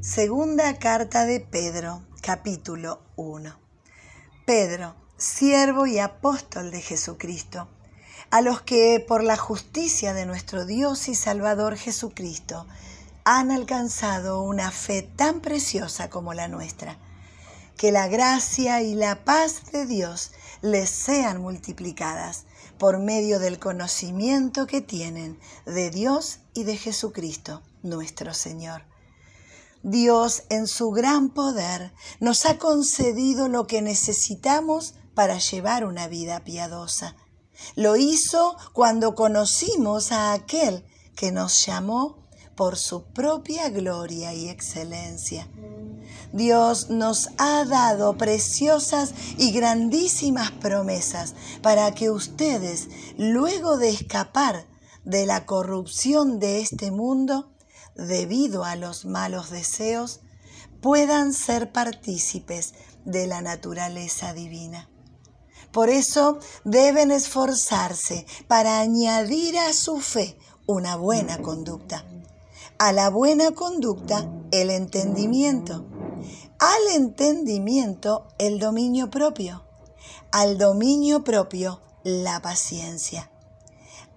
Segunda carta de Pedro, capítulo 1. Pedro, siervo y apóstol de Jesucristo, a los que por la justicia de nuestro Dios y Salvador Jesucristo han alcanzado una fe tan preciosa como la nuestra. Que la gracia y la paz de Dios les sean multiplicadas por medio del conocimiento que tienen de Dios y de Jesucristo, nuestro Señor. Dios en su gran poder nos ha concedido lo que necesitamos para llevar una vida piadosa. Lo hizo cuando conocimos a aquel que nos llamó por su propia gloria y excelencia. Dios nos ha dado preciosas y grandísimas promesas para que ustedes, luego de escapar de la corrupción de este mundo, debido a los malos deseos, puedan ser partícipes de la naturaleza divina. Por eso deben esforzarse para añadir a su fe una buena conducta. A la buena conducta el entendimiento, al entendimiento el dominio propio, al dominio propio la paciencia,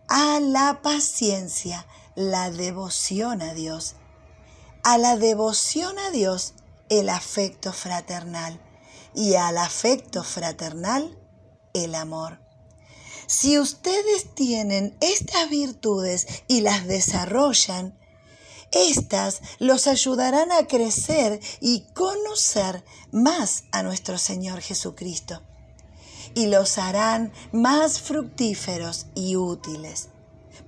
a la paciencia la devoción a Dios, a la devoción a Dios el afecto fraternal y al afecto fraternal el amor. Si ustedes tienen estas virtudes y las desarrollan, estas los ayudarán a crecer y conocer más a nuestro Señor Jesucristo y los harán más fructíferos y útiles.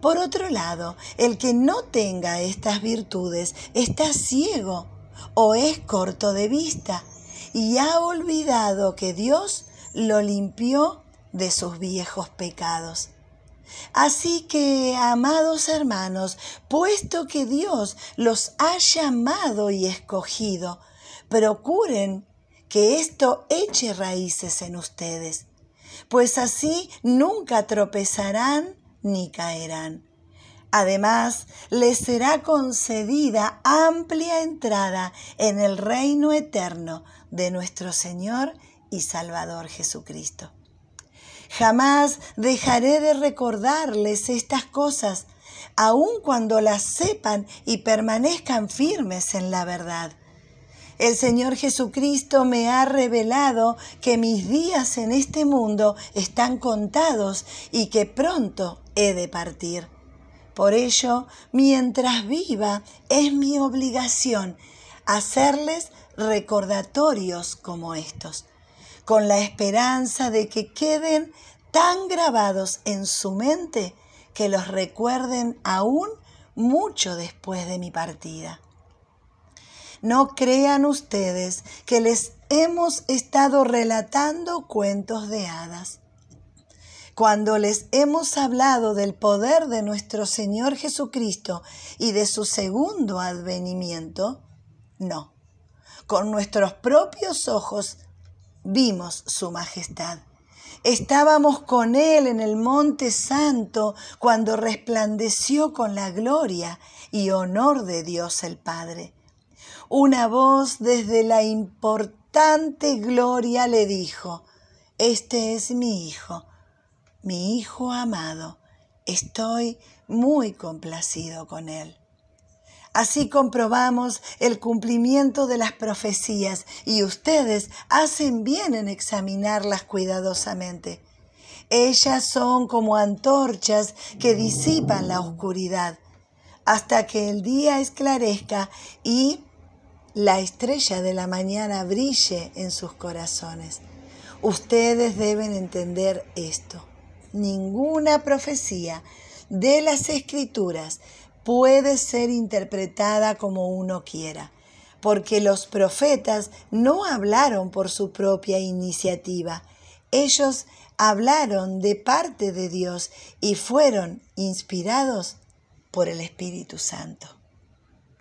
Por otro lado, el que no tenga estas virtudes está ciego o es corto de vista y ha olvidado que Dios lo limpió de sus viejos pecados. Así que, amados hermanos, puesto que Dios los ha llamado y escogido, procuren que esto eche raíces en ustedes, pues así nunca tropezarán ni caerán. Además, les será concedida amplia entrada en el reino eterno de nuestro Señor y Salvador Jesucristo. Jamás dejaré de recordarles estas cosas, aun cuando las sepan y permanezcan firmes en la verdad. El Señor Jesucristo me ha revelado que mis días en este mundo están contados y que pronto he de partir. Por ello, mientras viva, es mi obligación hacerles recordatorios como estos con la esperanza de que queden tan grabados en su mente que los recuerden aún mucho después de mi partida. No crean ustedes que les hemos estado relatando cuentos de hadas. Cuando les hemos hablado del poder de nuestro Señor Jesucristo y de su segundo advenimiento, no. Con nuestros propios ojos vimos su majestad. Estábamos con Él en el monte santo cuando resplandeció con la gloria y honor de Dios el Padre. Una voz desde la importante gloria le dijo, Este es mi Hijo, mi Hijo amado, estoy muy complacido con Él. Así comprobamos el cumplimiento de las profecías y ustedes hacen bien en examinarlas cuidadosamente. Ellas son como antorchas que disipan la oscuridad hasta que el día esclarezca y la estrella de la mañana brille en sus corazones. Ustedes deben entender esto. Ninguna profecía de las escrituras puede ser interpretada como uno quiera, porque los profetas no hablaron por su propia iniciativa, ellos hablaron de parte de Dios y fueron inspirados por el Espíritu Santo.